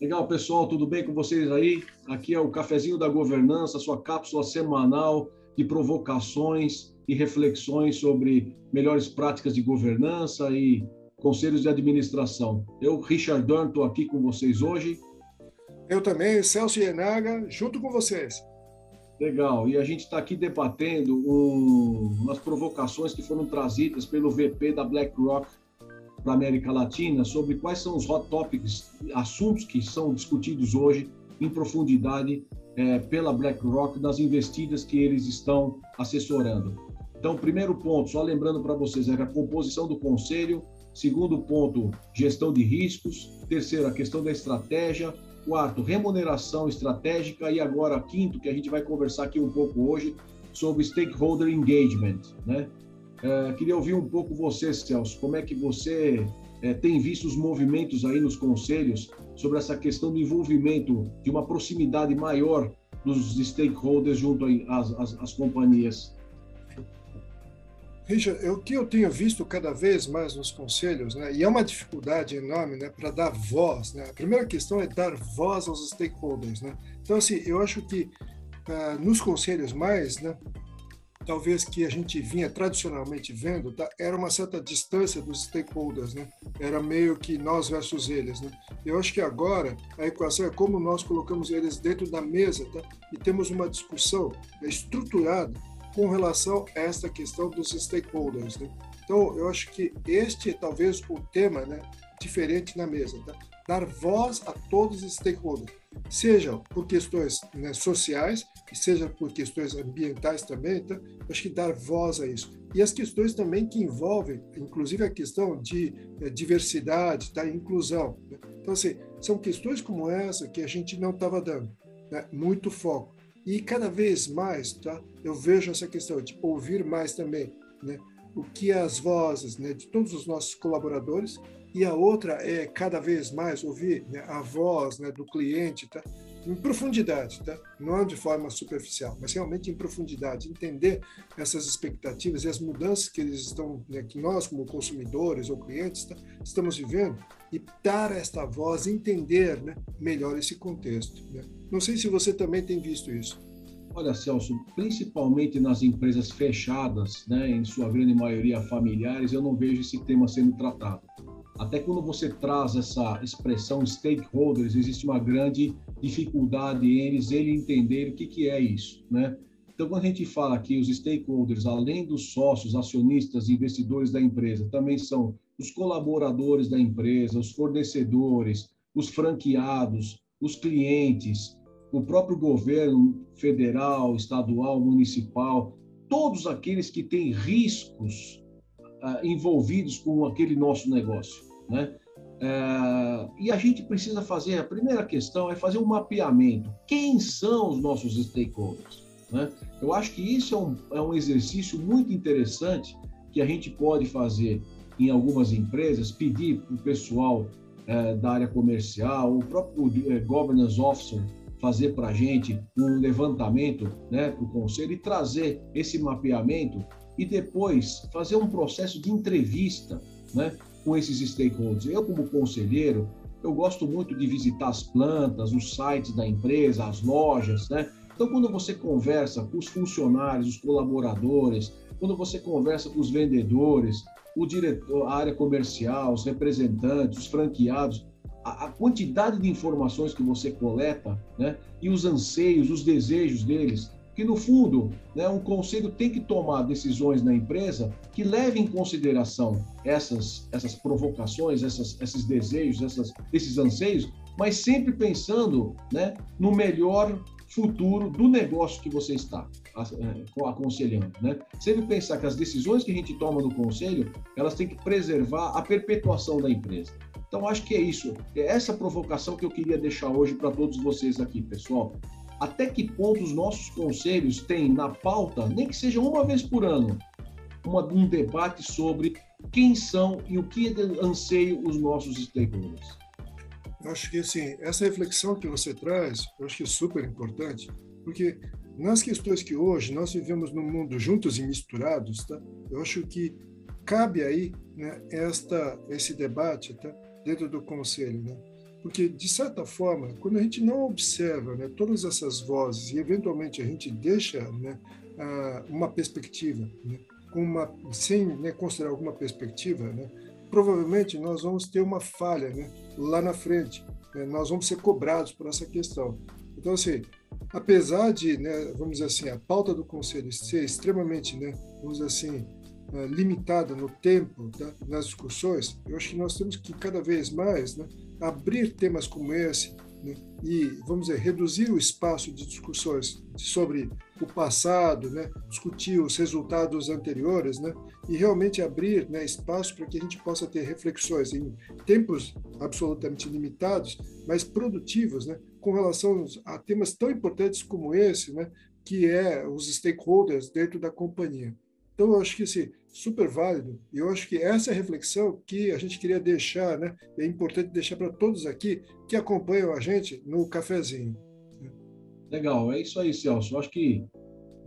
Legal, pessoal, tudo bem com vocês aí? Aqui é o Cafezinho da Governança, sua cápsula semanal de provocações e reflexões sobre melhores práticas de governança e conselhos de administração. Eu, Richard Dunn, estou aqui com vocês hoje. Eu também, Celso Ienaga, junto com vocês. Legal, e a gente está aqui debatendo um, umas provocações que foram trazidas pelo VP da BlackRock para América Latina sobre quais são os hot topics, assuntos que são discutidos hoje em profundidade é, pela BlackRock nas investidas que eles estão assessorando. Então, primeiro ponto, só lembrando para vocês, é a composição do conselho. Segundo ponto, gestão de riscos. Terceiro, a questão da estratégia. Quarto, remuneração estratégica. E agora, quinto, que a gente vai conversar aqui um pouco hoje, sobre stakeholder engagement. Né? É, queria ouvir um pouco você, Celso, como é que você é, tem visto os movimentos aí nos conselhos sobre essa questão do envolvimento, de uma proximidade maior dos stakeholders junto às, às, às companhias? Richard, o que eu tenho visto cada vez mais nos conselhos, né, e é uma dificuldade enorme né, para dar voz. Né? A primeira questão é dar voz aos stakeholders. Né? Então, assim, eu acho que uh, nos conselhos mais, né, talvez que a gente vinha tradicionalmente vendo, tá, era uma certa distância dos stakeholders, né? Era meio que nós versus eles, né? Eu acho que agora a equação é como nós colocamos eles dentro da mesa, tá? E temos uma discussão estruturada com relação a esta questão dos stakeholders, né? Então, eu acho que este é talvez o tema, né, diferente na mesa, tá? Dar voz a todos os stakeholders seja por questões né, sociais seja por questões ambientais também, então, acho que dar voz a isso. E as questões também que envolvem, inclusive a questão de é, diversidade, da inclusão. Né? Então, assim, são questões como essa que a gente não estava dando né, muito foco. E cada vez mais, tá, eu vejo essa questão de ouvir mais também, né, o que as vozes né, de todos os nossos colaboradores e a outra é cada vez mais ouvir né, a voz né, do cliente, tá? em profundidade, tá? não de forma superficial, mas realmente em profundidade, entender essas expectativas e as mudanças que eles estão, né, que nós como consumidores ou clientes tá, estamos vivendo e dar esta voz, entender né, melhor esse contexto. Né? Não sei se você também tem visto isso. Olha, Celso, principalmente nas empresas fechadas, né, em sua grande maioria familiares, eu não vejo esse tema sendo tratado. Até quando você traz essa expressão stakeholders, existe uma grande dificuldade em eles ele entender o que, que é isso, né? Então, quando a gente fala que os stakeholders, além dos sócios, acionistas, investidores da empresa, também são os colaboradores da empresa, os fornecedores, os franqueados, os clientes, o próprio governo federal, estadual, municipal, todos aqueles que têm riscos uh, envolvidos com aquele nosso negócio. Né? É, e a gente precisa fazer, a primeira questão é fazer um mapeamento. Quem são os nossos stakeholders? Né? Eu acho que isso é um, é um exercício muito interessante que a gente pode fazer em algumas empresas, pedir para o pessoal é, da área comercial, o próprio é, governance officer fazer para a gente um levantamento né, para o conselho e trazer esse mapeamento e depois fazer um processo de entrevista né, com esses stakeholders. Eu, como conselheiro, eu gosto muito de visitar as plantas, os sites da empresa, as lojas, né? Então, quando você conversa com os funcionários, os colaboradores, quando você conversa com os vendedores, o diretor, a área comercial, os representantes, os franqueados, a, quantidade de informações que você coleta, né? E os anseios, os desejos deles, que no fundo, né, um conselho tem que tomar decisões na empresa que levem em consideração essas, essas provocações, essas, esses desejos, essas, esses anseios, mas sempre pensando né, no melhor futuro do negócio que você está é, aconselhando, né? Sempre pensar que as decisões que a gente toma no conselho, elas têm que preservar a perpetuação da empresa. Então, acho que é isso. É essa provocação que eu queria deixar hoje para todos vocês aqui, pessoal até que ponto os nossos conselhos têm na pauta, nem que seja uma vez por ano, uma, um debate sobre quem são e o que anseiam os nossos stakeholders. Acho que assim, essa reflexão que você traz, eu acho que é super importante, porque nas questões que hoje nós vivemos num mundo juntos e misturados, tá? Eu acho que cabe aí, né, esta esse debate, tá? Dentro do conselho, né? Porque de certa forma, quando a gente não observa, né, todas essas vozes e eventualmente a gente deixa, né, uma perspectiva, né, com uma sem né, considerar alguma perspectiva, né, provavelmente nós vamos ter uma falha, né, lá na frente. Né, nós vamos ser cobrados por essa questão. Então, assim, apesar de, né, vamos dizer assim, a pauta do conselho ser extremamente, né, vamos dizer assim, eh, limitada no tempo tá, nas discussões, eu acho que nós temos que cada vez mais né, abrir temas como esse né, e, vamos dizer, reduzir o espaço de discussões sobre o passado, né, discutir os resultados anteriores, né, e realmente abrir né, espaço para que a gente possa ter reflexões em tempos absolutamente limitados, mas produtivos, né, com relação a temas tão importantes como esse, né, que é os stakeholders dentro da companhia. Então, eu acho que esse super válido, e eu acho que essa é a reflexão que a gente queria deixar, né? É importante deixar para todos aqui que acompanham a gente no cafezinho. Legal, é isso aí, Celso. Eu acho que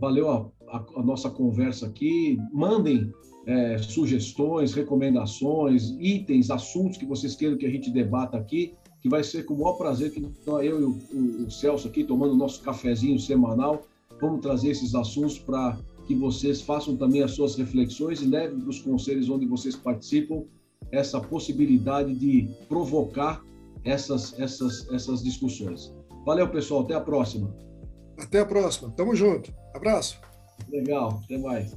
valeu a, a, a nossa conversa aqui. Mandem é, sugestões, recomendações, itens, assuntos que vocês queiram que a gente debata aqui que vai ser com o maior prazer que eu e o, o Celso aqui, tomando o nosso cafezinho semanal, vamos trazer esses assuntos para que vocês façam também as suas reflexões e levem para os conselhos onde vocês participam essa possibilidade de provocar essas, essas, essas discussões. Valeu, pessoal. Até a próxima. Até a próxima. Tamo junto. Abraço. Legal. Até mais.